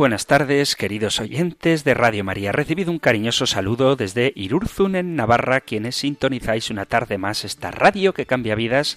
Buenas tardes, queridos oyentes de Radio María. Recibido un cariñoso saludo desde Irurzun, en Navarra, quienes sintonizáis una tarde más esta radio que cambia vidas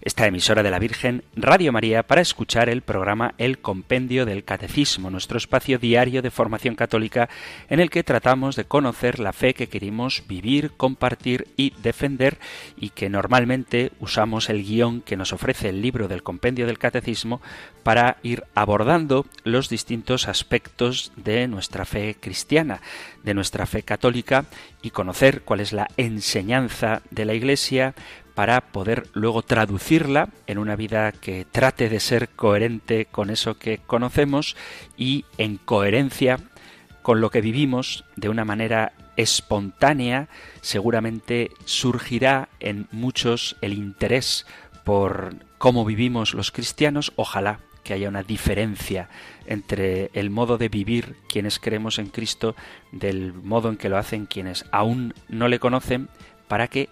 esta emisora de la Virgen, Radio María, para escuchar el programa El Compendio del Catecismo, nuestro espacio diario de formación católica en el que tratamos de conocer la fe que queremos vivir, compartir y defender y que normalmente usamos el guion que nos ofrece el libro del Compendio del Catecismo para ir abordando los distintos aspectos de nuestra fe cristiana, de nuestra fe católica y conocer cuál es la enseñanza de la Iglesia, para poder luego traducirla en una vida que trate de ser coherente con eso que conocemos y en coherencia con lo que vivimos de una manera espontánea, seguramente surgirá en muchos el interés por cómo vivimos los cristianos, ojalá que haya una diferencia entre el modo de vivir quienes creemos en Cristo del modo en que lo hacen quienes aún no le conocen, para que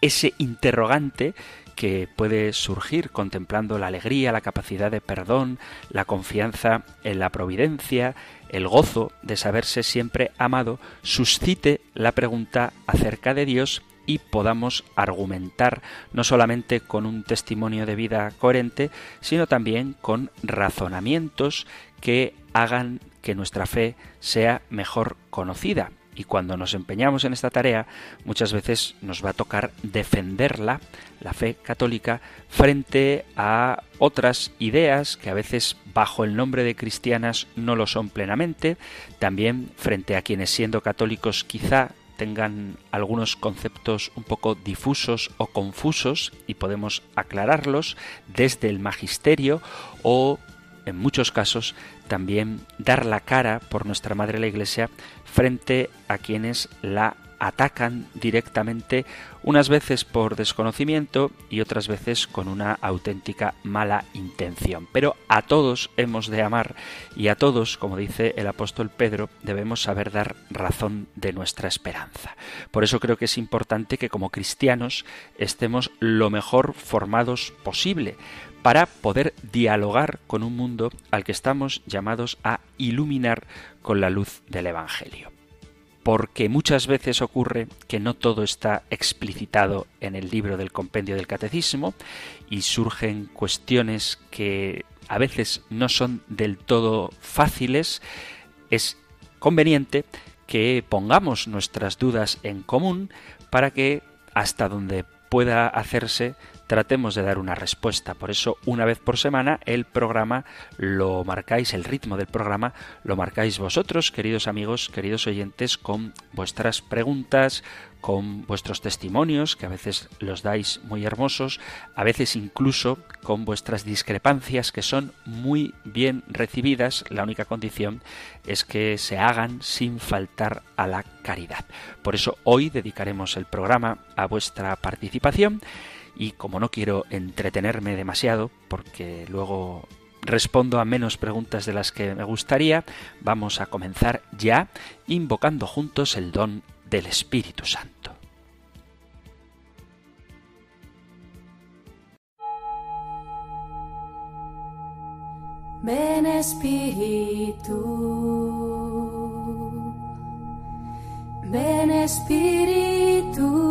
ese interrogante que puede surgir contemplando la alegría, la capacidad de perdón, la confianza en la providencia, el gozo de saberse siempre amado, suscite la pregunta acerca de Dios y podamos argumentar no solamente con un testimonio de vida coherente, sino también con razonamientos que hagan que nuestra fe sea mejor conocida y cuando nos empeñamos en esta tarea muchas veces nos va a tocar defenderla, la fe católica, frente a otras ideas que a veces bajo el nombre de cristianas no lo son plenamente, también frente a quienes siendo católicos quizá tengan algunos conceptos un poco difusos o confusos y podemos aclararlos desde el magisterio o en muchos casos también dar la cara por nuestra Madre la Iglesia frente a quienes la atacan directamente, unas veces por desconocimiento y otras veces con una auténtica mala intención. Pero a todos hemos de amar y a todos, como dice el apóstol Pedro, debemos saber dar razón de nuestra esperanza. Por eso creo que es importante que como cristianos estemos lo mejor formados posible para poder dialogar con un mundo al que estamos llamados a iluminar con la luz del Evangelio. Porque muchas veces ocurre que no todo está explicitado en el libro del compendio del catecismo y surgen cuestiones que a veces no son del todo fáciles, es conveniente que pongamos nuestras dudas en común para que hasta donde pueda hacerse tratemos de dar una respuesta. Por eso, una vez por semana, el programa lo marcáis, el ritmo del programa lo marcáis vosotros, queridos amigos, queridos oyentes, con vuestras preguntas, con vuestros testimonios, que a veces los dais muy hermosos, a veces incluso con vuestras discrepancias, que son muy bien recibidas. La única condición es que se hagan sin faltar a la caridad. Por eso hoy dedicaremos el programa a vuestra participación y como no quiero entretenerme demasiado, porque luego respondo a menos preguntas de las que me gustaría, vamos a comenzar ya invocando juntos el don del Espíritu Santo. Ven Espíritu, ven Espíritu.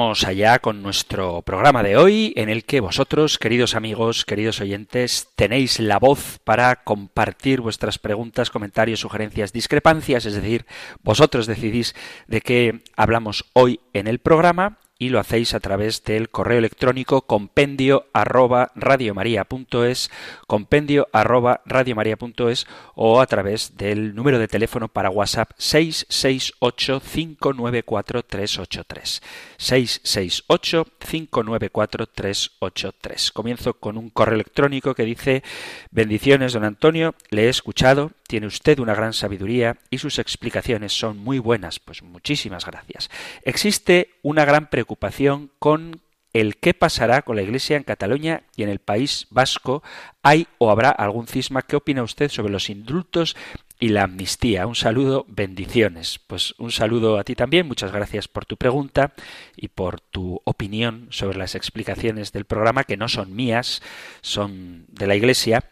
Vamos allá con nuestro programa de hoy, en el que vosotros, queridos amigos, queridos oyentes, tenéis la voz para compartir vuestras preguntas, comentarios, sugerencias, discrepancias, es decir, vosotros decidís de qué hablamos hoy en el programa y lo hacéis a través del correo electrónico compendio arroba radiomaria.es, compendio arroba radiomaria.es o a través del número de teléfono para WhatsApp 668 594 383. 668 594 383. Comienzo con un correo electrónico que dice Bendiciones, don Antonio, le he escuchado, tiene usted una gran sabiduría y sus explicaciones son muy buenas. Pues muchísimas gracias. Existe una gran preocupación con el qué pasará con la Iglesia en Cataluña y en el País Vasco. ¿Hay o habrá algún cisma? ¿Qué opina usted sobre los indultos y la amnistía? Un saludo, bendiciones. Pues un saludo a ti también. Muchas gracias por tu pregunta y por tu opinión sobre las explicaciones del programa, que no son mías, son de la Iglesia.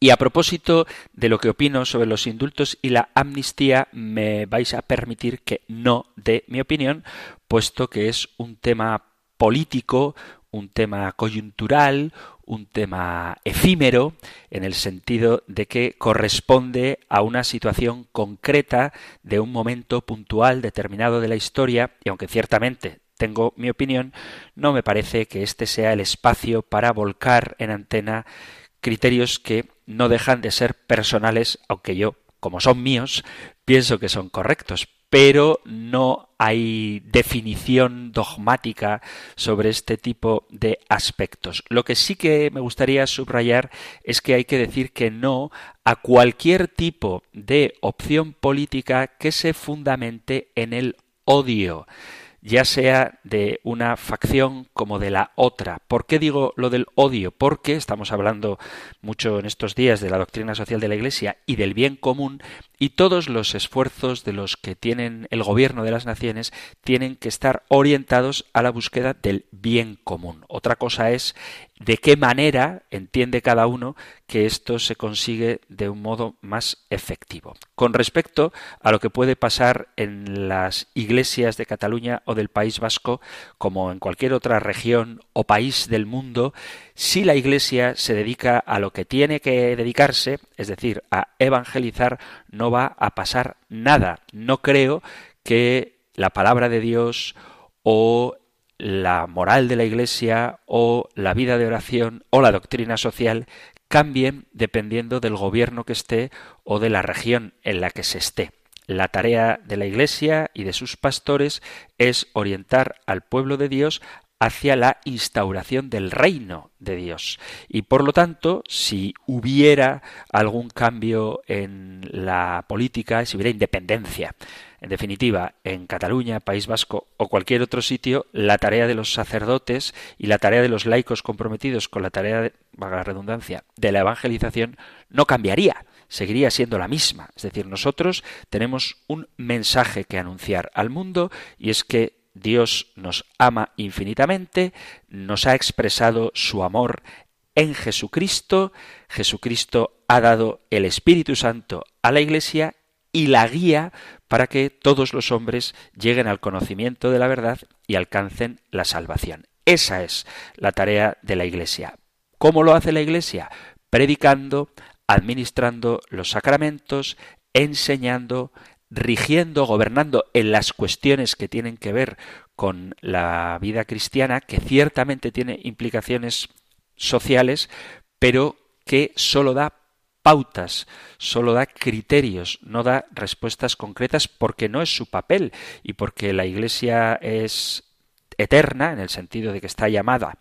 Y a propósito de lo que opino sobre los indultos y la amnistía, me vais a permitir que no dé mi opinión, puesto que es un tema político, un tema coyuntural, un tema efímero, en el sentido de que corresponde a una situación concreta de un momento puntual determinado de la historia, y aunque ciertamente tengo mi opinión, no me parece que este sea el espacio para volcar en antena criterios que no dejan de ser personales, aunque yo, como son míos, pienso que son correctos pero no hay definición dogmática sobre este tipo de aspectos. Lo que sí que me gustaría subrayar es que hay que decir que no a cualquier tipo de opción política que se fundamente en el odio ya sea de una facción como de la otra. ¿Por qué digo lo del odio? Porque estamos hablando mucho en estos días de la doctrina social de la Iglesia y del bien común y todos los esfuerzos de los que tienen el gobierno de las naciones tienen que estar orientados a la búsqueda del bien común. Otra cosa es de qué manera entiende cada uno que esto se consigue de un modo más efectivo. Con respecto a lo que puede pasar en las iglesias de Cataluña o del País Vasco, como en cualquier otra región o país del mundo, si la iglesia se dedica a lo que tiene que dedicarse, es decir, a evangelizar, no va a pasar nada. No creo que la palabra de Dios o la moral de la Iglesia o la vida de oración o la doctrina social cambien dependiendo del gobierno que esté o de la región en la que se esté. La tarea de la Iglesia y de sus pastores es orientar al pueblo de Dios hacia la instauración del reino de Dios. Y por lo tanto, si hubiera algún cambio en la política, si hubiera independencia, en definitiva, en Cataluña, País Vasco o cualquier otro sitio, la tarea de los sacerdotes y la tarea de los laicos comprometidos con la tarea, de, la redundancia, de la evangelización no cambiaría, seguiría siendo la misma. Es decir, nosotros tenemos un mensaje que anunciar al mundo y es que Dios nos ama infinitamente, nos ha expresado su amor en Jesucristo, Jesucristo ha dado el Espíritu Santo a la Iglesia y la guía para que todos los hombres lleguen al conocimiento de la verdad y alcancen la salvación. Esa es la tarea de la Iglesia. ¿Cómo lo hace la Iglesia? Predicando, administrando los sacramentos, enseñando, rigiendo, gobernando en las cuestiones que tienen que ver con la vida cristiana, que ciertamente tiene implicaciones sociales, pero que sólo da pautas, solo da criterios, no da respuestas concretas porque no es su papel y porque la Iglesia es eterna, en el sentido de que está llamada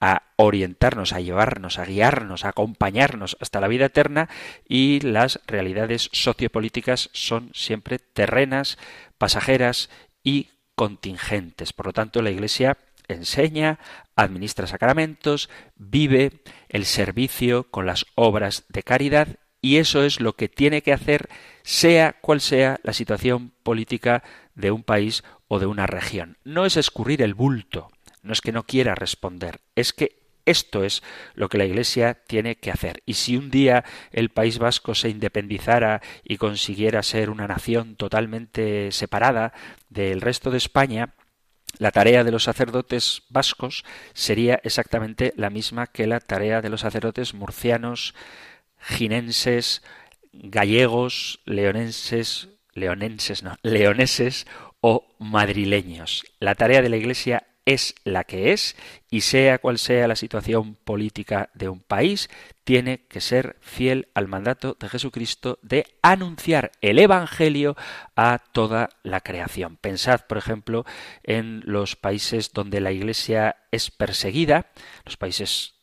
a orientarnos, a llevarnos, a guiarnos, a acompañarnos hasta la vida eterna y las realidades sociopolíticas son siempre terrenas, pasajeras y contingentes. Por lo tanto, la Iglesia enseña, administra sacramentos, vive el servicio con las obras de caridad y eso es lo que tiene que hacer sea cual sea la situación política de un país o de una región. No es escurrir el bulto, no es que no quiera responder, es que esto es lo que la Iglesia tiene que hacer. Y si un día el País Vasco se independizara y consiguiera ser una nación totalmente separada del resto de España, la tarea de los sacerdotes vascos sería exactamente la misma que la tarea de los sacerdotes murcianos, ginenses, gallegos, leonenses, leonenses, no, leoneses o madrileños. La tarea de la Iglesia es la que es y sea cual sea la situación política de un país, tiene que ser fiel al mandato de Jesucristo de anunciar el Evangelio a toda la creación. Pensad, por ejemplo, en los países donde la Iglesia es perseguida, los países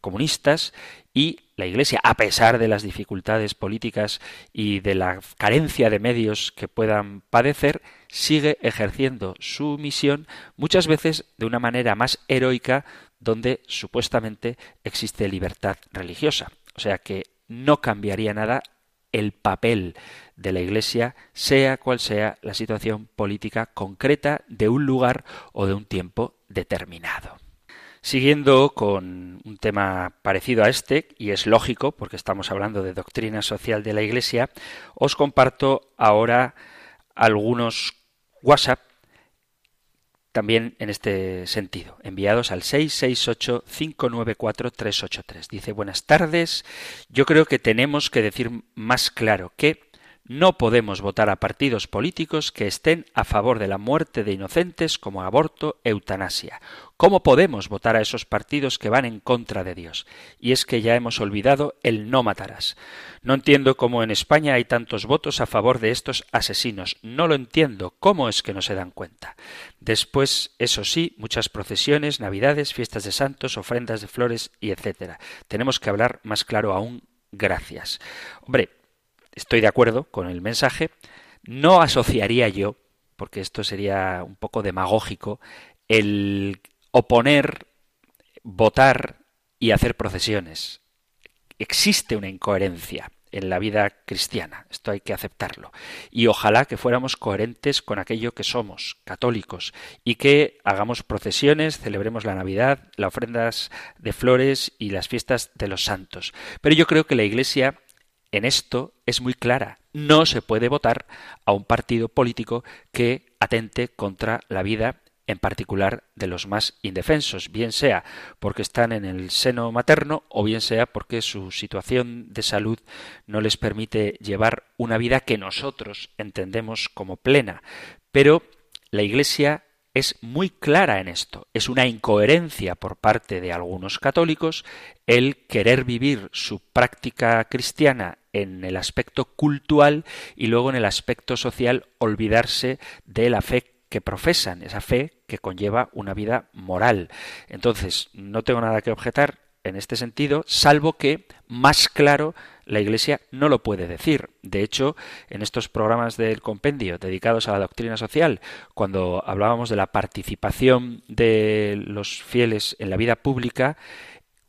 comunistas, y la Iglesia, a pesar de las dificultades políticas y de la carencia de medios que puedan padecer, sigue ejerciendo su misión muchas veces de una manera más heroica donde supuestamente existe libertad religiosa. O sea que no cambiaría nada el papel de la Iglesia, sea cual sea la situación política concreta de un lugar o de un tiempo determinado. Siguiendo con un tema parecido a este, y es lógico porque estamos hablando de doctrina social de la Iglesia, os comparto ahora algunos WhatsApp también en este sentido, enviados al 668-594-383. Dice, buenas tardes, yo creo que tenemos que decir más claro que no podemos votar a partidos políticos que estén a favor de la muerte de inocentes como aborto, eutanasia. ¿Cómo podemos votar a esos partidos que van en contra de Dios? Y es que ya hemos olvidado el no matarás. No entiendo cómo en España hay tantos votos a favor de estos asesinos. No lo entiendo. ¿Cómo es que no se dan cuenta? Después, eso sí, muchas procesiones, navidades, fiestas de santos, ofrendas de flores y etcétera. Tenemos que hablar más claro aún. Gracias. Hombre, estoy de acuerdo con el mensaje, no asociaría yo, porque esto sería un poco demagógico, el oponer, votar y hacer procesiones. Existe una incoherencia en la vida cristiana. Esto hay que aceptarlo. Y ojalá que fuéramos coherentes con aquello que somos, católicos, y que hagamos procesiones, celebremos la Navidad, las ofrendas de flores y las fiestas de los santos. Pero yo creo que la Iglesia en esto es muy clara. No se puede votar a un partido político que atente contra la vida en particular de los más indefensos, bien sea porque están en el seno materno o bien sea porque su situación de salud no les permite llevar una vida que nosotros entendemos como plena. Pero la Iglesia es muy clara en esto. Es una incoherencia por parte de algunos católicos el querer vivir su práctica cristiana en el aspecto cultural y luego en el aspecto social olvidarse de la fe que profesan, esa fe que conlleva una vida moral. Entonces, no tengo nada que objetar en este sentido, salvo que más claro la Iglesia no lo puede decir. De hecho, en estos programas del compendio dedicados a la doctrina social, cuando hablábamos de la participación de los fieles en la vida pública,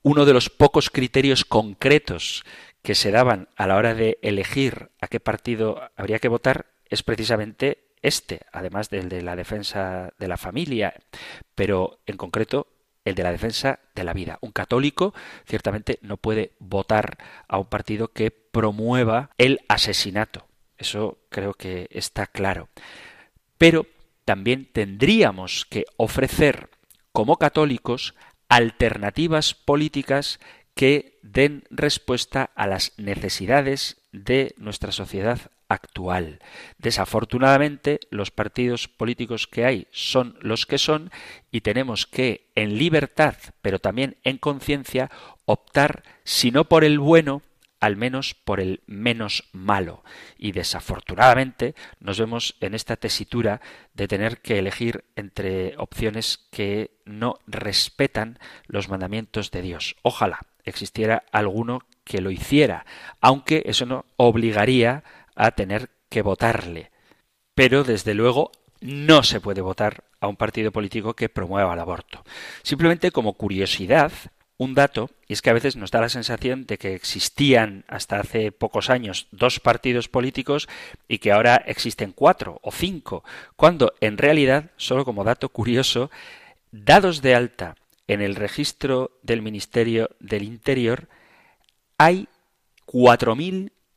uno de los pocos criterios concretos que se daban a la hora de elegir a qué partido habría que votar es precisamente este, además del de la defensa de la familia, pero en concreto el de la defensa de la vida. Un católico ciertamente no puede votar a un partido que promueva el asesinato. Eso creo que está claro. Pero también tendríamos que ofrecer como católicos alternativas políticas que den respuesta a las necesidades de nuestra sociedad actual. Desafortunadamente, los partidos políticos que hay son los que son y tenemos que, en libertad, pero también en conciencia, optar, si no por el bueno, al menos por el menos malo. Y desafortunadamente nos vemos en esta tesitura de tener que elegir entre opciones que no respetan los mandamientos de Dios. Ojalá existiera alguno que lo hiciera, aunque eso no obligaría a tener que votarle. Pero, desde luego, no se puede votar a un partido político que promueva el aborto. Simplemente como curiosidad, un dato, y es que a veces nos da la sensación de que existían hasta hace pocos años dos partidos políticos y que ahora existen cuatro o cinco, cuando en realidad, solo como dato curioso, dados de alta en el registro del Ministerio del Interior, hay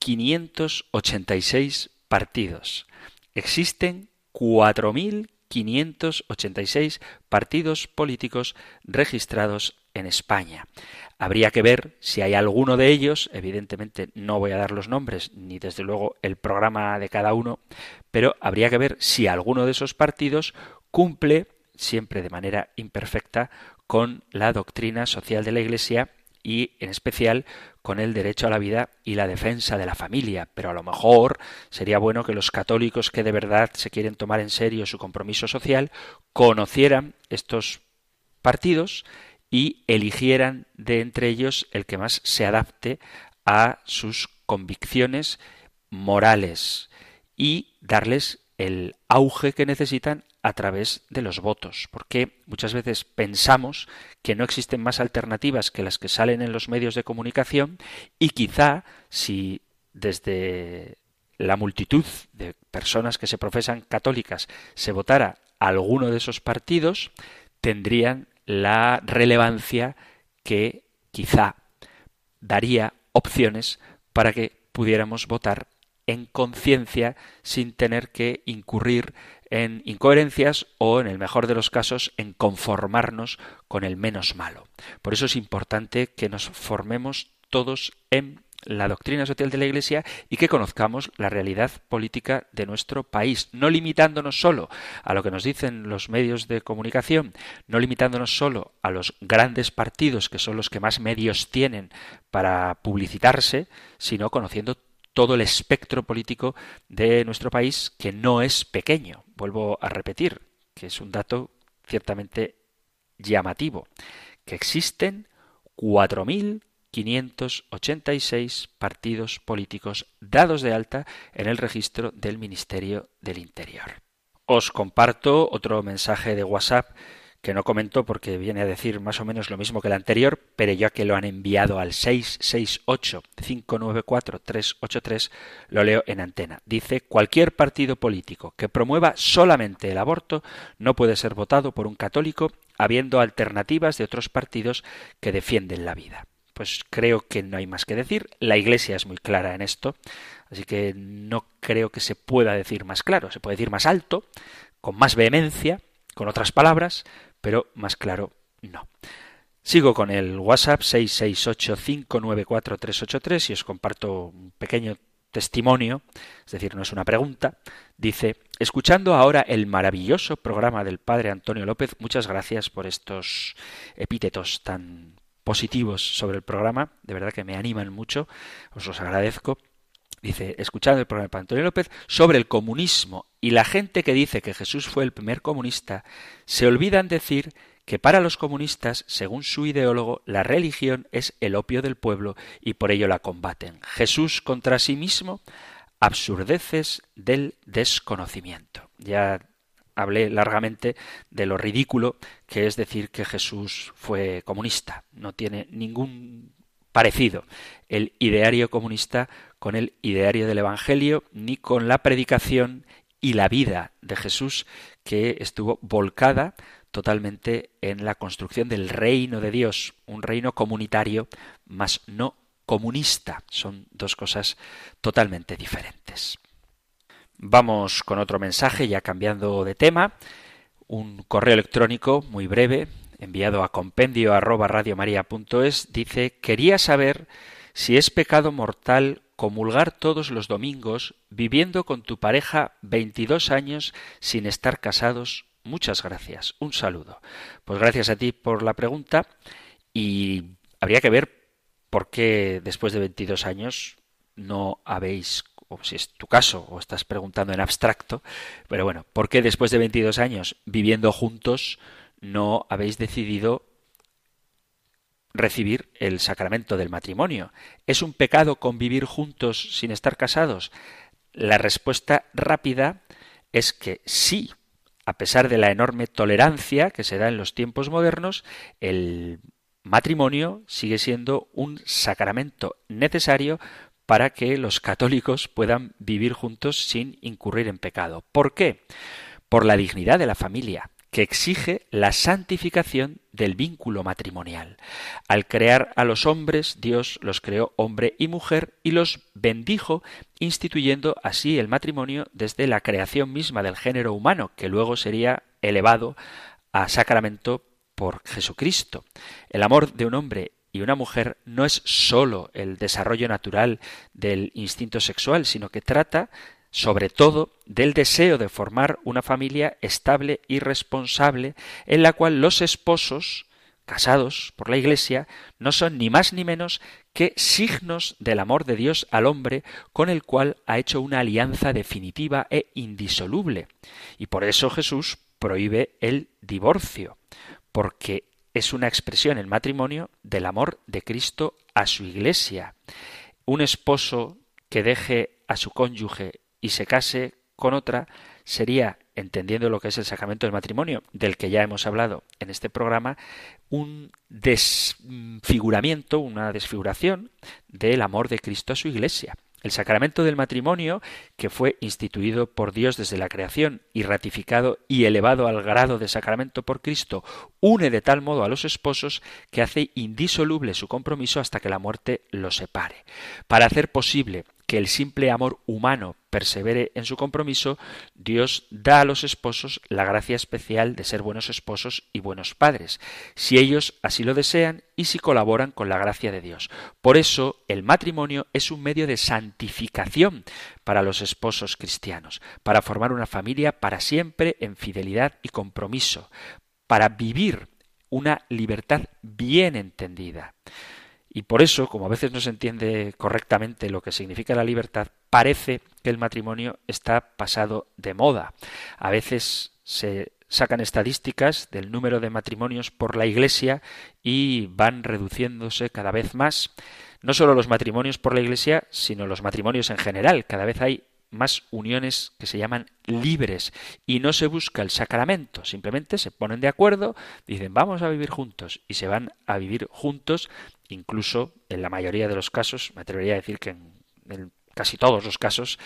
4.586 partidos. Existen 4.586 partidos políticos registrados en España. Habría que ver si hay alguno de ellos, evidentemente no voy a dar los nombres ni desde luego el programa de cada uno, pero habría que ver si alguno de esos partidos cumple, siempre de manera imperfecta, con la doctrina social de la Iglesia y en especial con el derecho a la vida y la defensa de la familia. Pero a lo mejor sería bueno que los católicos que de verdad se quieren tomar en serio su compromiso social conocieran estos partidos y eligieran de entre ellos el que más se adapte a sus convicciones morales y darles el auge que necesitan a través de los votos, porque muchas veces pensamos que no existen más alternativas que las que salen en los medios de comunicación y quizá si desde la multitud de personas que se profesan católicas se votara alguno de esos partidos, tendrían la relevancia que quizá daría opciones para que pudiéramos votar en conciencia sin tener que incurrir en incoherencias o, en el mejor de los casos, en conformarnos con el menos malo. Por eso es importante que nos formemos todos en la doctrina social de la Iglesia y que conozcamos la realidad política de nuestro país, no limitándonos solo a lo que nos dicen los medios de comunicación, no limitándonos solo a los grandes partidos que son los que más medios tienen para publicitarse, sino conociendo todo el espectro político de nuestro país, que no es pequeño. Vuelvo a repetir, que es un dato ciertamente llamativo, que existen 4.586 partidos políticos dados de alta en el registro del Ministerio del Interior. Os comparto otro mensaje de WhatsApp que no comento porque viene a decir más o menos lo mismo que el anterior, pero ya que lo han enviado al 668-594-383, lo leo en antena. Dice, cualquier partido político que promueva solamente el aborto no puede ser votado por un católico habiendo alternativas de otros partidos que defienden la vida. Pues creo que no hay más que decir. La Iglesia es muy clara en esto, así que no creo que se pueda decir más claro. Se puede decir más alto, con más vehemencia, con otras palabras, pero más claro no. Sigo con el WhatsApp 668-594-383 y os comparto un pequeño testimonio, es decir, no es una pregunta. Dice, escuchando ahora el maravilloso programa del padre Antonio López, muchas gracias por estos epítetos tan positivos sobre el programa, de verdad que me animan mucho, os los agradezco. Dice, escuchando el programa de Antonio López sobre el comunismo y la gente que dice que Jesús fue el primer comunista, se olvidan decir que para los comunistas, según su ideólogo, la religión es el opio del pueblo y por ello la combaten. Jesús contra sí mismo, absurdeces del desconocimiento. Ya hablé largamente de lo ridículo que es decir que Jesús fue comunista. No tiene ningún parecido el ideario comunista con el ideario del Evangelio, ni con la predicación y la vida de Jesús que estuvo volcada totalmente en la construcción del reino de Dios, un reino comunitario, mas no comunista. Son dos cosas totalmente diferentes. Vamos con otro mensaje, ya cambiando de tema. Un correo electrónico muy breve enviado a compendio dice quería saber si es pecado mortal comulgar todos los domingos viviendo con tu pareja 22 años sin estar casados. Muchas gracias. Un saludo. Pues gracias a ti por la pregunta y habría que ver por qué después de 22 años no habéis o si es tu caso o estás preguntando en abstracto, pero bueno, ¿por qué después de 22 años viviendo juntos no habéis decidido recibir el sacramento del matrimonio. ¿Es un pecado convivir juntos sin estar casados? La respuesta rápida es que sí, a pesar de la enorme tolerancia que se da en los tiempos modernos, el matrimonio sigue siendo un sacramento necesario para que los católicos puedan vivir juntos sin incurrir en pecado. ¿Por qué? Por la dignidad de la familia que exige la santificación del vínculo matrimonial. Al crear a los hombres, Dios los creó hombre y mujer y los bendijo, instituyendo así el matrimonio desde la creación misma del género humano, que luego sería elevado a sacramento por Jesucristo. El amor de un hombre y una mujer no es sólo el desarrollo natural del instinto sexual, sino que trata sobre todo del deseo de formar una familia estable y responsable en la cual los esposos casados por la Iglesia no son ni más ni menos que signos del amor de Dios al hombre con el cual ha hecho una alianza definitiva e indisoluble. Y por eso Jesús prohíbe el divorcio, porque es una expresión, el matrimonio, del amor de Cristo a su iglesia. Un esposo que deje a su cónyuge y se case con otra sería, entendiendo lo que es el sacramento del matrimonio, del que ya hemos hablado en este programa, un desfiguramiento, una desfiguración del amor de Cristo a su iglesia. El sacramento del matrimonio, que fue instituido por Dios desde la creación y ratificado y elevado al grado de sacramento por Cristo, une de tal modo a los esposos que hace indisoluble su compromiso hasta que la muerte los separe. Para hacer posible que el simple amor humano persevere en su compromiso, Dios da a los esposos la gracia especial de ser buenos esposos y buenos padres, si ellos así lo desean y si colaboran con la gracia de Dios. Por eso el matrimonio es un medio de santificación para los esposos cristianos, para formar una familia para siempre en fidelidad y compromiso, para vivir una libertad bien entendida. Y por eso, como a veces no se entiende correctamente lo que significa la libertad, parece que el matrimonio está pasado de moda. A veces se sacan estadísticas del número de matrimonios por la Iglesia y van reduciéndose cada vez más. No solo los matrimonios por la Iglesia, sino los matrimonios en general. Cada vez hay más uniones que se llaman libres y no se busca el sacramento, simplemente se ponen de acuerdo, dicen vamos a vivir juntos y se van a vivir juntos, incluso en la mayoría de los casos, me atrevería a decir que en, casi todos los casos,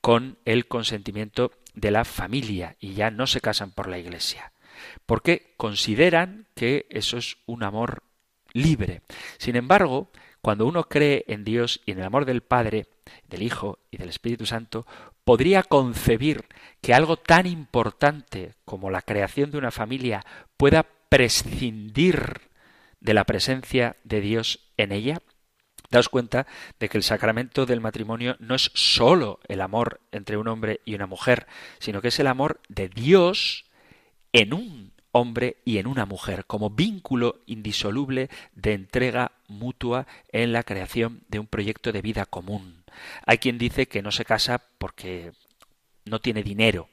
con el consentimiento de la familia y ya no se casan por la iglesia, porque consideran que eso es un amor libre. Sin embargo, cuando uno cree en Dios y en el amor del Padre, del Hijo y del Espíritu Santo, podría concebir que algo tan importante como la creación de una familia pueda prescindir de la presencia de Dios en ella? Daos cuenta de que el sacramento del matrimonio no es sólo el amor entre un hombre y una mujer, sino que es el amor de Dios en un hombre y en una mujer, como vínculo indisoluble de entrega mutua en la creación de un proyecto de vida común. Hay quien dice que no se casa porque no tiene dinero.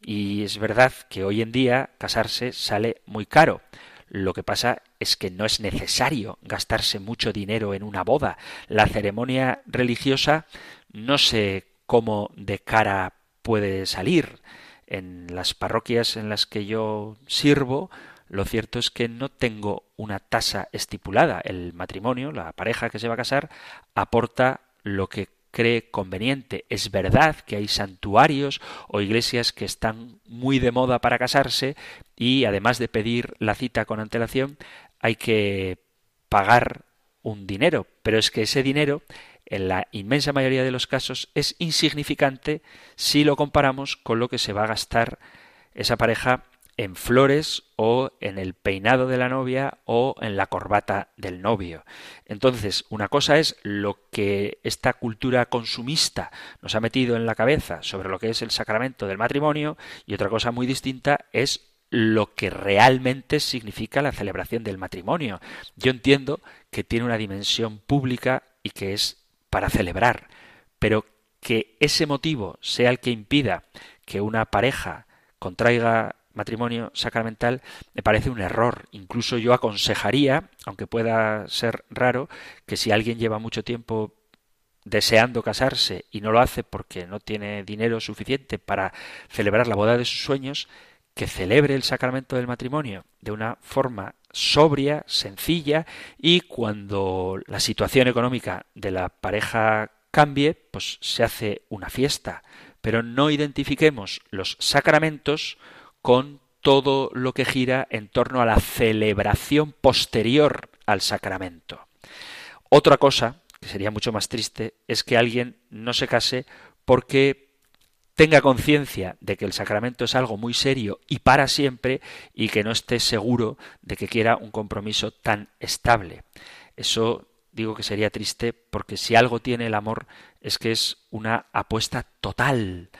Y es verdad que hoy en día casarse sale muy caro. Lo que pasa es que no es necesario gastarse mucho dinero en una boda. La ceremonia religiosa no sé cómo de cara puede salir. En las parroquias en las que yo sirvo, lo cierto es que no tengo una tasa estipulada. El matrimonio, la pareja que se va a casar, aporta lo que cree conveniente. Es verdad que hay santuarios o iglesias que están muy de moda para casarse y además de pedir la cita con antelación hay que pagar un dinero, pero es que ese dinero en la inmensa mayoría de los casos es insignificante si lo comparamos con lo que se va a gastar esa pareja en flores o en el peinado de la novia o en la corbata del novio. Entonces, una cosa es lo que esta cultura consumista nos ha metido en la cabeza sobre lo que es el sacramento del matrimonio y otra cosa muy distinta es lo que realmente significa la celebración del matrimonio. Yo entiendo que tiene una dimensión pública y que es para celebrar, pero que ese motivo sea el que impida que una pareja contraiga matrimonio sacramental me parece un error. Incluso yo aconsejaría, aunque pueda ser raro, que si alguien lleva mucho tiempo deseando casarse y no lo hace porque no tiene dinero suficiente para celebrar la boda de sus sueños, que celebre el sacramento del matrimonio de una forma sobria, sencilla y cuando la situación económica de la pareja cambie, pues se hace una fiesta. Pero no identifiquemos los sacramentos con todo lo que gira en torno a la celebración posterior al sacramento. Otra cosa, que sería mucho más triste, es que alguien no se case porque tenga conciencia de que el sacramento es algo muy serio y para siempre y que no esté seguro de que quiera un compromiso tan estable. Eso digo que sería triste porque si algo tiene el amor es que es una apuesta total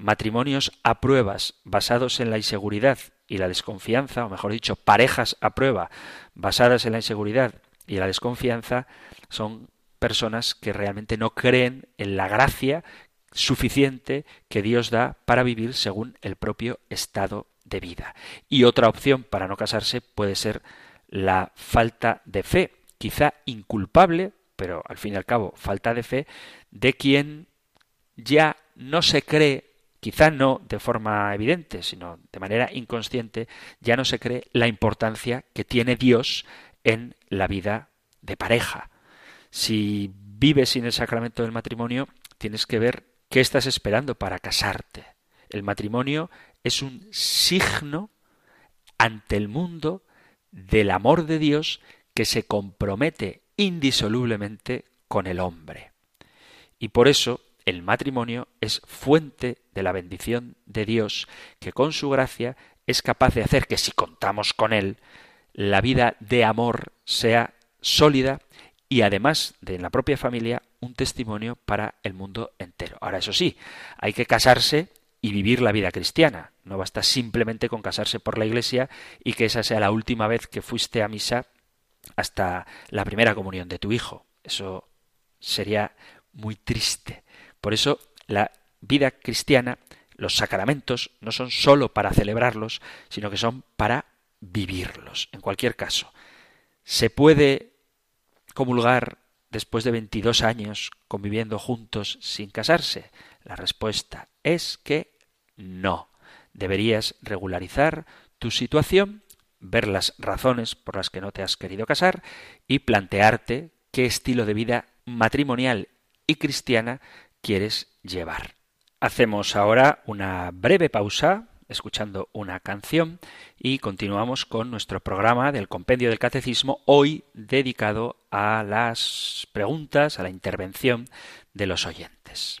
matrimonios a pruebas basados en la inseguridad y la desconfianza, o mejor dicho, parejas a prueba basadas en la inseguridad y la desconfianza, son personas que realmente no creen en la gracia suficiente que Dios da para vivir según el propio estado de vida. Y otra opción para no casarse puede ser la falta de fe, quizá inculpable, pero al fin y al cabo falta de fe, de quien ya no se cree, quizá no de forma evidente, sino de manera inconsciente, ya no se cree la importancia que tiene Dios en la vida de pareja. Si vives sin el sacramento del matrimonio, tienes que ver qué estás esperando para casarte. El matrimonio es un signo ante el mundo del amor de Dios que se compromete indisolublemente con el hombre. Y por eso el matrimonio es fuente de la bendición de Dios, que con su gracia es capaz de hacer que si contamos con Él, la vida de amor sea sólida y además de en la propia familia un testimonio para el mundo entero. Ahora, eso sí, hay que casarse y vivir la vida cristiana. No basta simplemente con casarse por la iglesia y que esa sea la última vez que fuiste a misa hasta la primera comunión de tu hijo. Eso sería muy triste. Por eso la vida cristiana, los sacramentos, no son sólo para celebrarlos, sino que son para vivirlos. En cualquier caso, ¿se puede comulgar después de 22 años conviviendo juntos sin casarse? La respuesta es que no. Deberías regularizar tu situación, ver las razones por las que no te has querido casar y plantearte qué estilo de vida matrimonial y cristiana quieres llevar. Hacemos ahora una breve pausa escuchando una canción y continuamos con nuestro programa del Compendio del Catecismo, hoy dedicado a las preguntas, a la intervención de los oyentes.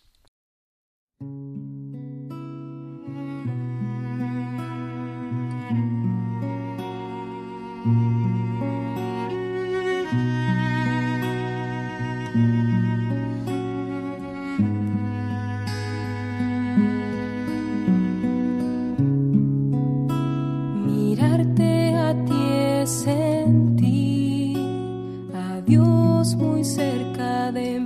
La calma de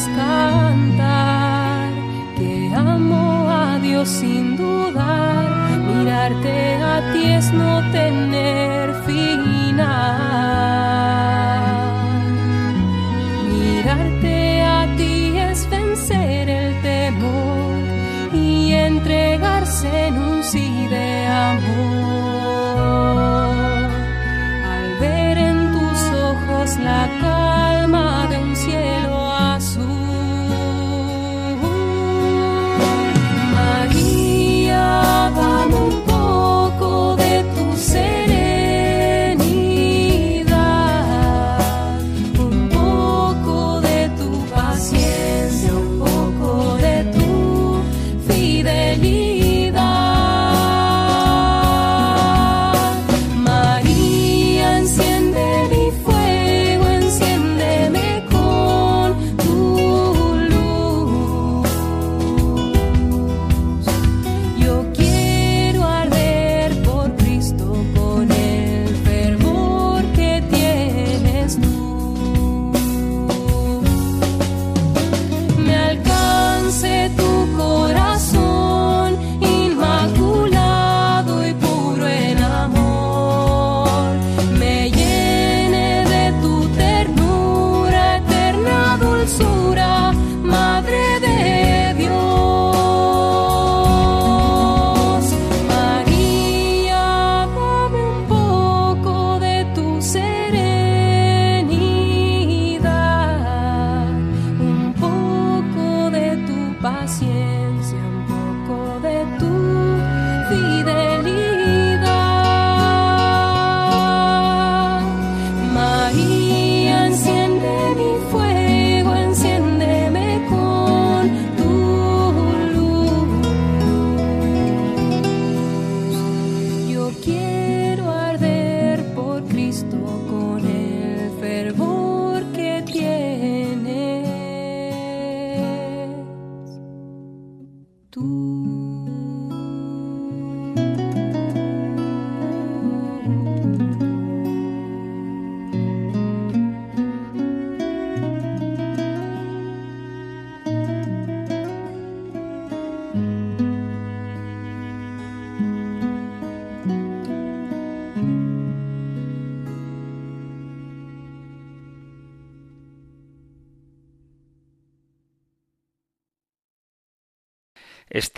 un cielo azul.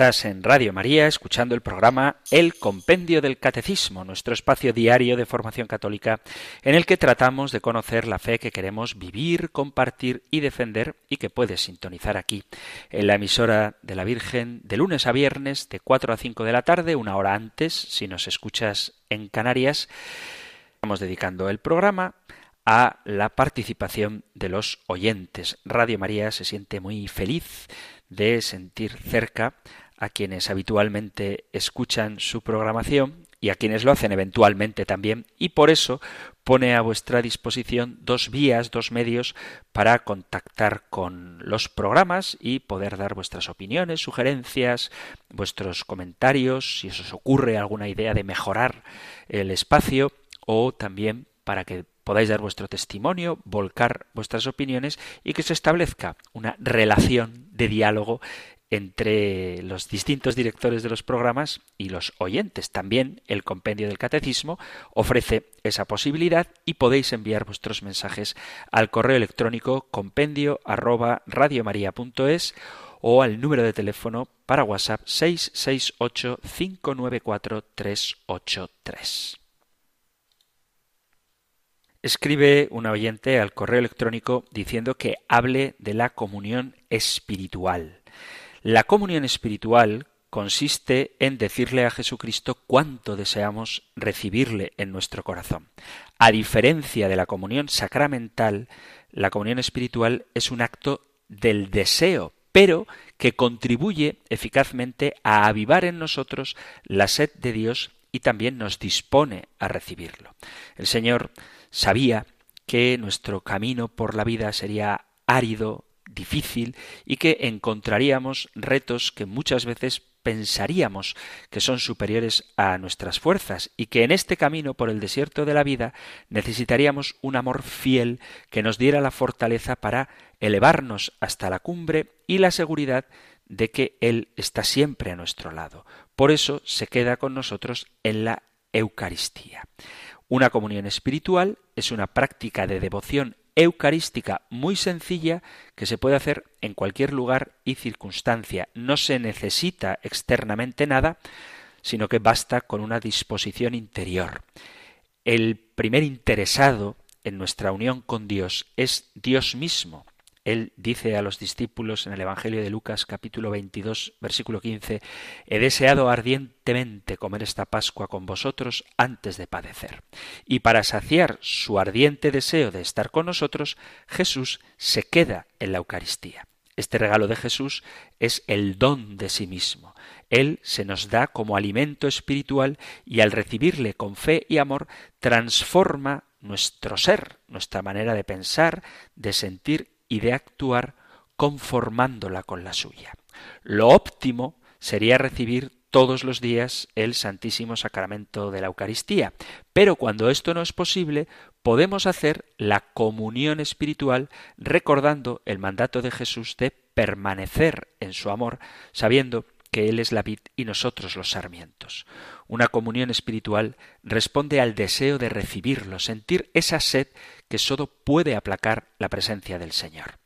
Estás en Radio María escuchando el programa El Compendio del Catecismo, nuestro espacio diario de formación católica en el que tratamos de conocer la fe que queremos vivir, compartir y defender y que puedes sintonizar aquí en la emisora de la Virgen de lunes a viernes de 4 a 5 de la tarde, una hora antes si nos escuchas en Canarias. Estamos dedicando el programa a la participación de los oyentes. Radio María se siente muy feliz de sentir cerca a quienes habitualmente escuchan su programación y a quienes lo hacen eventualmente también, y por eso pone a vuestra disposición dos vías, dos medios para contactar con los programas y poder dar vuestras opiniones, sugerencias, vuestros comentarios, si os ocurre alguna idea de mejorar el espacio, o también para que podáis dar vuestro testimonio, volcar vuestras opiniones y que se establezca una relación de diálogo entre los distintos directores de los programas y los oyentes. También el compendio del catecismo ofrece esa posibilidad y podéis enviar vuestros mensajes al correo electrónico compendio arroba o al número de teléfono para WhatsApp 668 594 383. Escribe un oyente al correo electrónico diciendo que hable de la comunión espiritual. La comunión espiritual consiste en decirle a Jesucristo cuánto deseamos recibirle en nuestro corazón. A diferencia de la comunión sacramental, la comunión espiritual es un acto del deseo, pero que contribuye eficazmente a avivar en nosotros la sed de Dios y también nos dispone a recibirlo. El Señor sabía que nuestro camino por la vida sería árido, difícil y que encontraríamos retos que muchas veces pensaríamos que son superiores a nuestras fuerzas y que en este camino por el desierto de la vida necesitaríamos un amor fiel que nos diera la fortaleza para elevarnos hasta la cumbre y la seguridad de que Él está siempre a nuestro lado. Por eso se queda con nosotros en la Eucaristía. Una comunión espiritual es una práctica de devoción eucarística muy sencilla que se puede hacer en cualquier lugar y circunstancia. No se necesita externamente nada, sino que basta con una disposición interior. El primer interesado en nuestra unión con Dios es Dios mismo. Él dice a los discípulos en el Evangelio de Lucas capítulo 22 versículo 15, He deseado ardientemente comer esta Pascua con vosotros antes de padecer. Y para saciar su ardiente deseo de estar con nosotros, Jesús se queda en la Eucaristía. Este regalo de Jesús es el don de sí mismo. Él se nos da como alimento espiritual y al recibirle con fe y amor transforma nuestro ser, nuestra manera de pensar, de sentir y de actuar conformándola con la suya. Lo óptimo sería recibir todos los días el Santísimo Sacramento de la Eucaristía, pero cuando esto no es posible, podemos hacer la comunión espiritual recordando el mandato de Jesús de permanecer en su amor, sabiendo que Él es la vid y nosotros los sarmientos. Una comunión espiritual responde al deseo de recibirlo, sentir esa sed que sólo puede aplacar la presencia del Señor.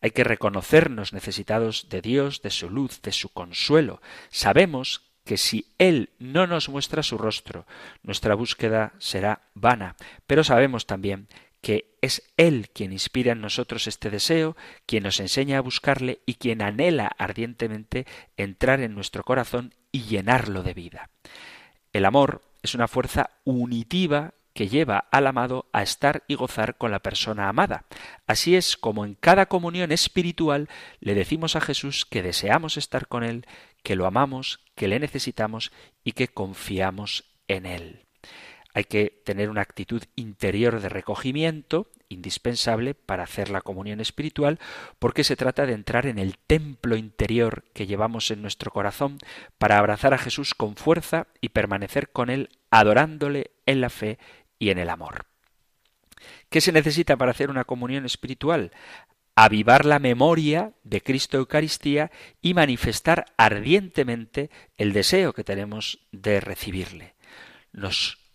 Hay que reconocernos necesitados de Dios, de su luz, de su consuelo. Sabemos que si Él no nos muestra su rostro, nuestra búsqueda será vana, pero sabemos también que es Él quien inspira en nosotros este deseo, quien nos enseña a buscarle y quien anhela ardientemente entrar en nuestro corazón y llenarlo de vida. El amor es una fuerza unitiva que lleva al amado a estar y gozar con la persona amada. Así es como en cada comunión espiritual le decimos a Jesús que deseamos estar con Él, que lo amamos, que le necesitamos y que confiamos en Él. Hay que tener una actitud interior de recogimiento, indispensable para hacer la comunión espiritual, porque se trata de entrar en el templo interior que llevamos en nuestro corazón para abrazar a Jesús con fuerza y permanecer con Él adorándole en la fe y en el amor. ¿Qué se necesita para hacer una comunión espiritual? Avivar la memoria de Cristo Eucaristía y manifestar ardientemente el deseo que tenemos de recibirle. Nos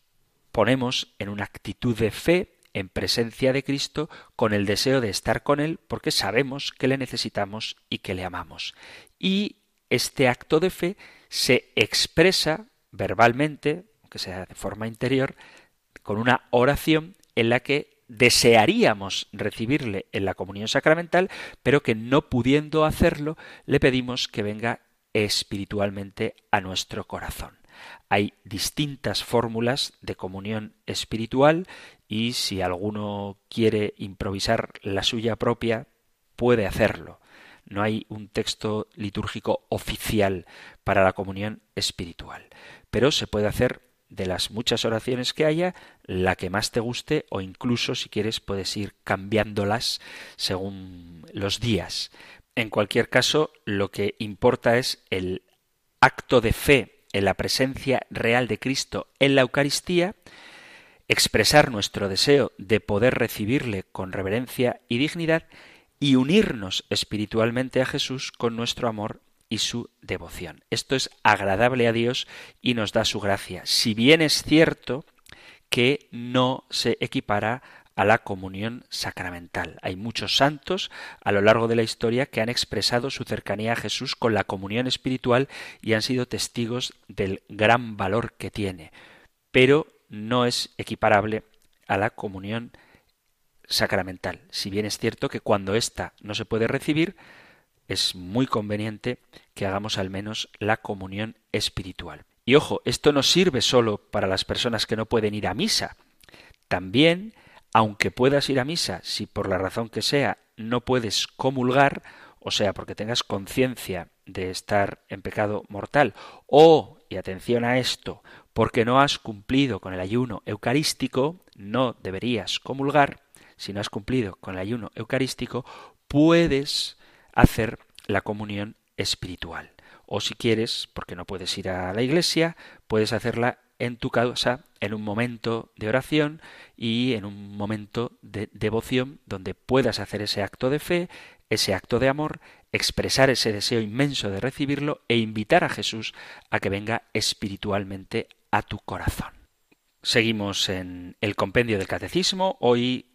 ponemos en una actitud de fe en presencia de Cristo con el deseo de estar con Él porque sabemos que le necesitamos y que le amamos. Y este acto de fe se expresa verbalmente, aunque sea de forma interior, con una oración en la que desearíamos recibirle en la comunión sacramental, pero que no pudiendo hacerlo, le pedimos que venga espiritualmente a nuestro corazón. Hay distintas fórmulas de comunión espiritual y si alguno quiere improvisar la suya propia, puede hacerlo. No hay un texto litúrgico oficial para la comunión espiritual, pero se puede hacer de las muchas oraciones que haya, la que más te guste o incluso si quieres puedes ir cambiándolas según los días. En cualquier caso, lo que importa es el acto de fe en la presencia real de Cristo en la Eucaristía, expresar nuestro deseo de poder recibirle con reverencia y dignidad y unirnos espiritualmente a Jesús con nuestro amor y su devoción. Esto es agradable a Dios y nos da su gracia, si bien es cierto que no se equipara a la comunión sacramental. Hay muchos santos a lo largo de la historia que han expresado su cercanía a Jesús con la comunión espiritual y han sido testigos del gran valor que tiene, pero no es equiparable a la comunión sacramental, si bien es cierto que cuando ésta no se puede recibir, es muy conveniente que hagamos al menos la comunión espiritual. Y ojo, esto no sirve solo para las personas que no pueden ir a misa. También, aunque puedas ir a misa, si por la razón que sea no puedes comulgar, o sea, porque tengas conciencia de estar en pecado mortal, o, y atención a esto, porque no has cumplido con el ayuno eucarístico, no deberías comulgar, si no has cumplido con el ayuno eucarístico, puedes hacer la comunión espiritual. O si quieres, porque no puedes ir a la iglesia, puedes hacerla en tu casa en un momento de oración y en un momento de devoción donde puedas hacer ese acto de fe, ese acto de amor, expresar ese deseo inmenso de recibirlo e invitar a Jesús a que venga espiritualmente a tu corazón. Seguimos en el compendio del catecismo. Hoy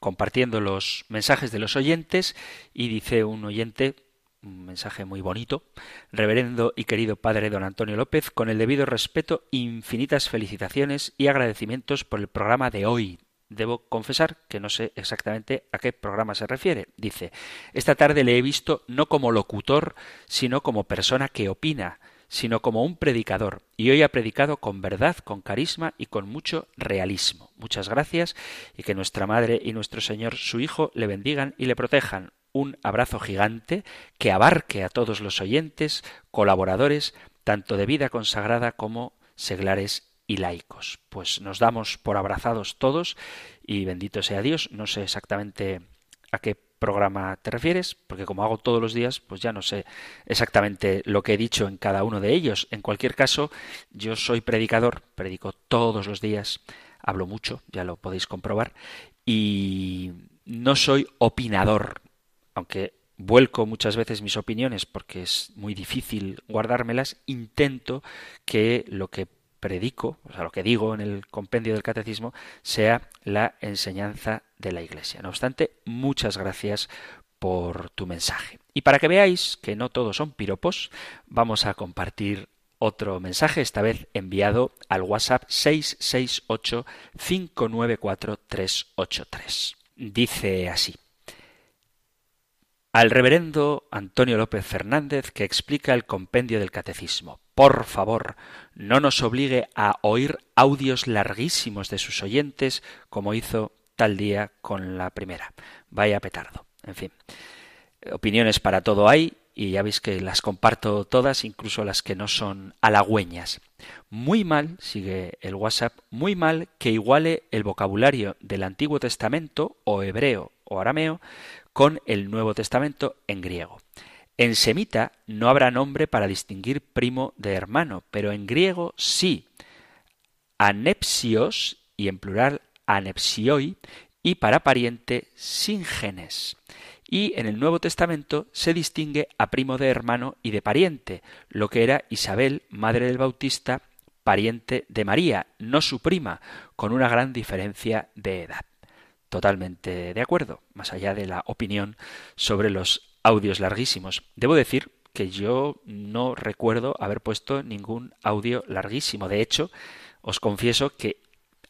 compartiendo los mensajes de los oyentes y dice un oyente, un mensaje muy bonito, Reverendo y querido Padre don Antonio López, con el debido respeto, infinitas felicitaciones y agradecimientos por el programa de hoy. Debo confesar que no sé exactamente a qué programa se refiere. Dice, esta tarde le he visto no como locutor, sino como persona que opina sino como un predicador, y hoy ha predicado con verdad, con carisma y con mucho realismo. Muchas gracias y que nuestra Madre y nuestro Señor su Hijo le bendigan y le protejan. Un abrazo gigante que abarque a todos los oyentes, colaboradores, tanto de vida consagrada como seglares y laicos. Pues nos damos por abrazados todos y bendito sea Dios. No sé exactamente a qué programa te refieres, porque como hago todos los días, pues ya no sé exactamente lo que he dicho en cada uno de ellos. En cualquier caso, yo soy predicador, predico todos los días, hablo mucho, ya lo podéis comprobar, y no soy opinador, aunque vuelco muchas veces mis opiniones porque es muy difícil guardármelas, intento que lo que predico, o sea, lo que digo en el compendio del catecismo, sea la enseñanza de la Iglesia. No obstante, muchas gracias por tu mensaje. Y para que veáis que no todos son piropos, vamos a compartir otro mensaje, esta vez enviado al WhatsApp 668 594 383. Dice así al reverendo Antonio López Fernández que explica el compendio del catecismo. Por favor, no nos obligue a oír audios larguísimos de sus oyentes como hizo tal día con la primera. Vaya petardo. En fin, opiniones para todo hay y ya veis que las comparto todas, incluso las que no son halagüeñas. Muy mal, sigue el WhatsApp, muy mal que iguale el vocabulario del Antiguo Testamento o hebreo o arameo con el Nuevo Testamento en griego. En semita no habrá nombre para distinguir primo de hermano, pero en griego sí. Anepsios, y en plural anepsioi, y para pariente sin genes. Y en el Nuevo Testamento se distingue a primo de hermano y de pariente, lo que era Isabel, madre del Bautista, pariente de María, no su prima, con una gran diferencia de edad totalmente de acuerdo, más allá de la opinión sobre los audios larguísimos. Debo decir que yo no recuerdo haber puesto ningún audio larguísimo. De hecho, os confieso que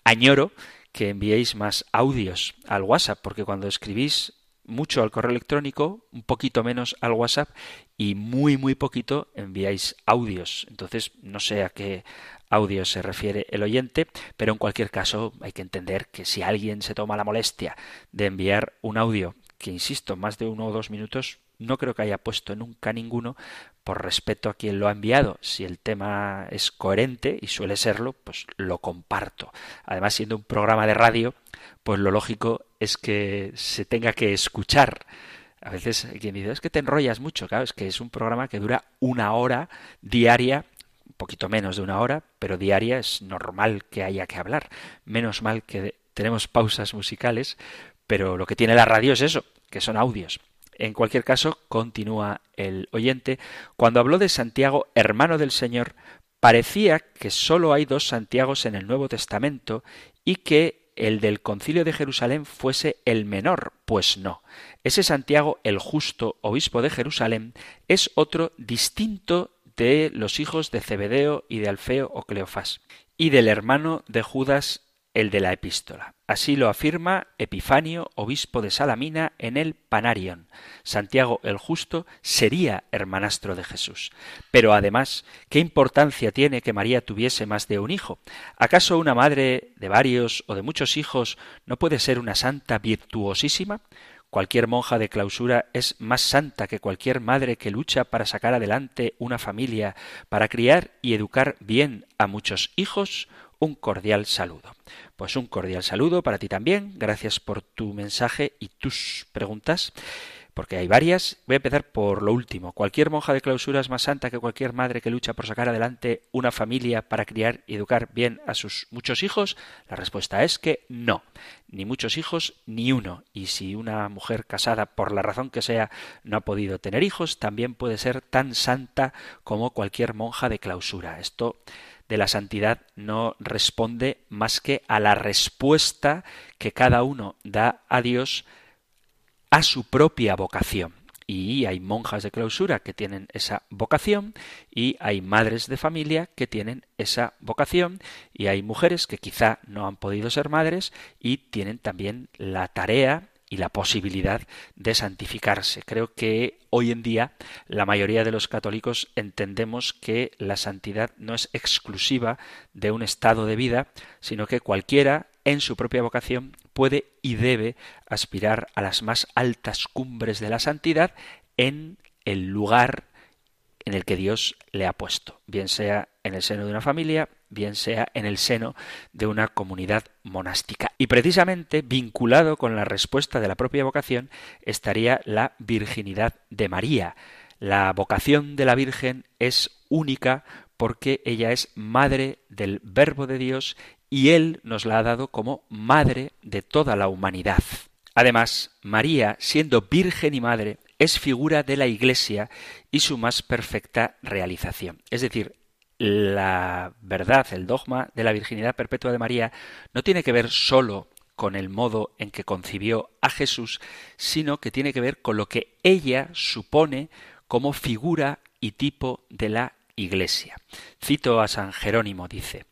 añoro que enviéis más audios al WhatsApp, porque cuando escribís mucho al correo electrónico, un poquito menos al WhatsApp y muy muy poquito enviáis audios. Entonces no sé a qué audio se refiere el oyente, pero en cualquier caso hay que entender que si alguien se toma la molestia de enviar un audio que insisto, más de uno o dos minutos, no creo que haya puesto nunca ninguno por respeto a quien lo ha enviado. Si el tema es coherente, y suele serlo, pues lo comparto. Además, siendo un programa de radio, pues lo lógico es que se tenga que escuchar. A veces quien dice, es que te enrollas mucho, claro, es que es un programa que dura una hora diaria, poquito menos de una hora, pero diaria es normal que haya que hablar. Menos mal que tenemos pausas musicales, pero lo que tiene la radio es eso, que son audios. En cualquier caso, continúa el oyente, cuando habló de Santiago, hermano del Señor, parecía que sólo hay dos Santiagos en el Nuevo Testamento y que el del concilio de Jerusalén fuese el menor, pues no. Ese Santiago, el justo obispo de Jerusalén, es otro distinto de los hijos de Zebedeo y de Alfeo o Cleofás, y del hermano de Judas el de la epístola. Así lo afirma Epifanio, obispo de Salamina, en el Panarion. Santiago el Justo sería hermanastro de Jesús. Pero además, ¿qué importancia tiene que María tuviese más de un hijo? ¿Acaso una madre de varios o de muchos hijos no puede ser una santa virtuosísima? Cualquier monja de clausura es más santa que cualquier madre que lucha para sacar adelante una familia, para criar y educar bien a muchos hijos un cordial saludo. Pues un cordial saludo para ti también. Gracias por tu mensaje y tus preguntas porque hay varias. Voy a empezar por lo último. ¿Cualquier monja de clausura es más santa que cualquier madre que lucha por sacar adelante una familia para criar y educar bien a sus muchos hijos? La respuesta es que no. Ni muchos hijos, ni uno. Y si una mujer casada, por la razón que sea, no ha podido tener hijos, también puede ser tan santa como cualquier monja de clausura. Esto de la santidad no responde más que a la respuesta que cada uno da a Dios a su propia vocación. Y hay monjas de clausura que tienen esa vocación y hay madres de familia que tienen esa vocación y hay mujeres que quizá no han podido ser madres y tienen también la tarea y la posibilidad de santificarse. Creo que hoy en día la mayoría de los católicos entendemos que la santidad no es exclusiva de un estado de vida, sino que cualquiera en su propia vocación puede y debe aspirar a las más altas cumbres de la santidad en el lugar en el que Dios le ha puesto, bien sea en el seno de una familia, bien sea en el seno de una comunidad monástica. Y precisamente vinculado con la respuesta de la propia vocación estaría la virginidad de María. La vocación de la Virgen es única porque ella es madre del Verbo de Dios y Él nos la ha dado como madre de toda la humanidad. Además, María, siendo virgen y madre, es figura de la Iglesia y su más perfecta realización. Es decir, la verdad, el dogma de la virginidad perpetua de María no tiene que ver sólo con el modo en que concibió a Jesús, sino que tiene que ver con lo que ella supone como figura y tipo de la Iglesia. Cito a San Jerónimo, dice,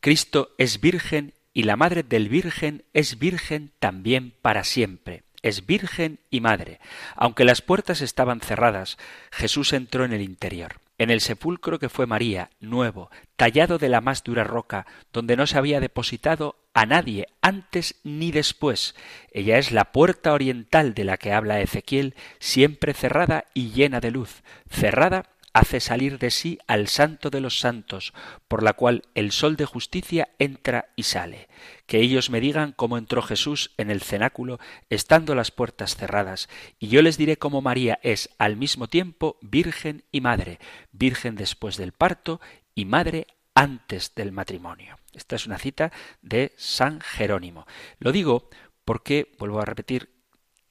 Cristo es virgen y la madre del virgen es virgen también para siempre es virgen y madre. Aunque las puertas estaban cerradas, Jesús entró en el interior. En el sepulcro que fue María, nuevo, tallado de la más dura roca, donde no se había depositado a nadie antes ni después. Ella es la puerta oriental de la que habla Ezequiel, siempre cerrada y llena de luz, cerrada hace salir de sí al santo de los santos, por la cual el sol de justicia entra y sale. Que ellos me digan cómo entró Jesús en el cenáculo, estando las puertas cerradas, y yo les diré cómo María es al mismo tiempo virgen y madre, virgen después del parto y madre antes del matrimonio. Esta es una cita de San Jerónimo. Lo digo porque, vuelvo a repetir,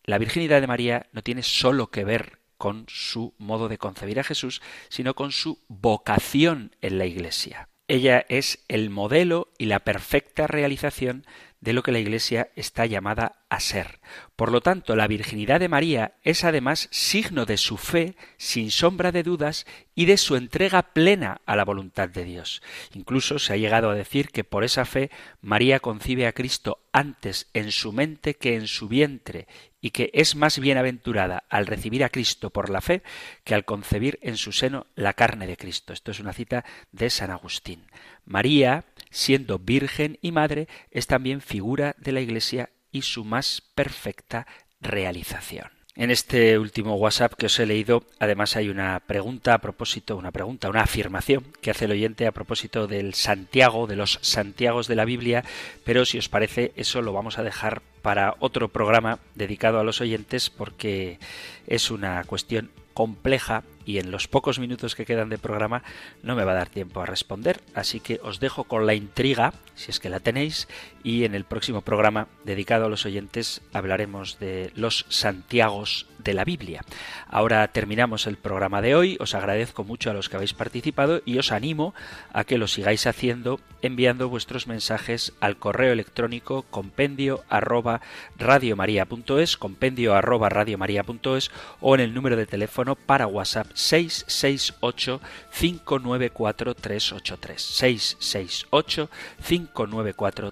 la virginidad de María no tiene sólo que ver con su modo de concebir a Jesús, sino con su vocación en la Iglesia. Ella es el modelo y la perfecta realización de lo que la Iglesia está llamada a ser. Por lo tanto, la virginidad de María es además signo de su fe, sin sombra de dudas, y de su entrega plena a la voluntad de Dios. Incluso se ha llegado a decir que por esa fe María concibe a Cristo antes en su mente que en su vientre, y que es más bienaventurada al recibir a Cristo por la fe que al concebir en su seno la carne de Cristo. Esto es una cita de San Agustín. María, siendo virgen y madre, es también figura de la Iglesia y su más perfecta realización. En este último WhatsApp que os he leído, además hay una pregunta a propósito, una pregunta, una afirmación que hace el oyente a propósito del Santiago, de los Santiagos de la Biblia, pero si os parece, eso lo vamos a dejar para otro programa dedicado a los oyentes porque es una cuestión compleja y en los pocos minutos que quedan de programa no me va a dar tiempo a responder, así que os dejo con la intriga, si es que la tenéis, y en el próximo programa dedicado a los oyentes hablaremos de los Santiagos de la Biblia. Ahora terminamos el programa de hoy, os agradezco mucho a los que habéis participado y os animo a que lo sigáis haciendo enviando vuestros mensajes al correo electrónico compendio arroba compendio arroba o en el número de teléfono para WhatsApp 668 594 383 668 594